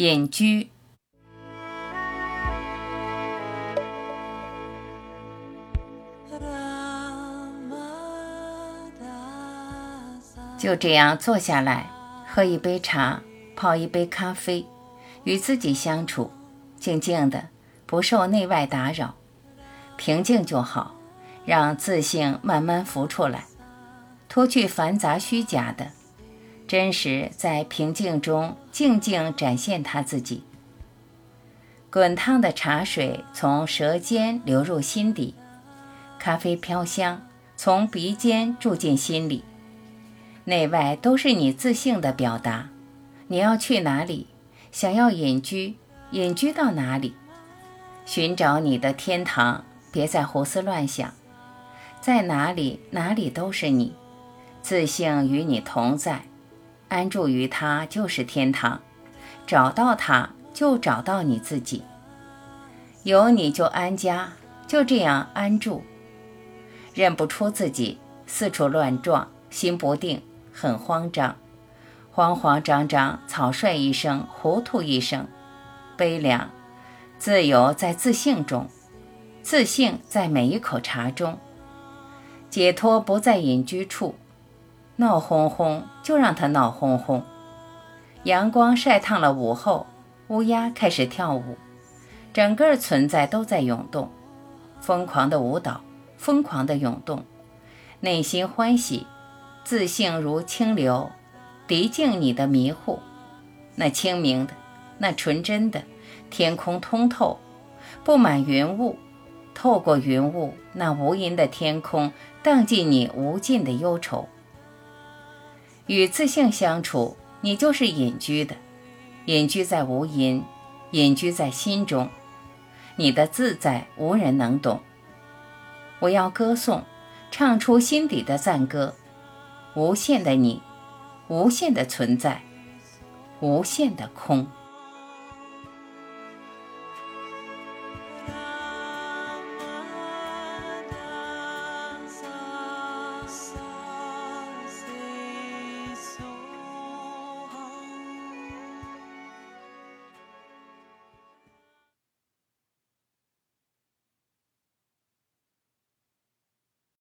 隐居。就这样坐下来，喝一杯茶，泡一杯咖啡，与自己相处，静静的，不受内外打扰，平静就好，让自信慢慢浮出来，脱去繁杂虚假的，真实在平静中静静展现他自己。滚烫的茶水从舌尖流入心底，咖啡飘香从鼻尖住进心里。内外都是你自信的表达。你要去哪里？想要隐居，隐居到哪里？寻找你的天堂，别再胡思乱想。在哪里，哪里都是你。自信与你同在，安住于它就是天堂。找到它，就找到你自己。有你就安家，就这样安住。认不出自己，四处乱撞，心不定。很慌张，慌慌张张，草率一生，糊涂一生，悲凉。自由在自信中，自信在每一口茶中，解脱不在隐居处。闹哄哄就让它闹哄哄。阳光晒烫了午后，乌鸦开始跳舞，整个存在都在涌动，疯狂的舞蹈，疯狂的涌动，内心欢喜。自信如清流，涤净你的迷糊。那清明的，那纯真的，天空通透，布满云雾。透过云雾，那无垠的天空，荡尽你无尽的忧愁。与自性相处，你就是隐居的，隐居在无因，隐居在心中，你的自在无人能懂。我要歌颂，唱出心底的赞歌，无限的你，无限的存在，无限的空。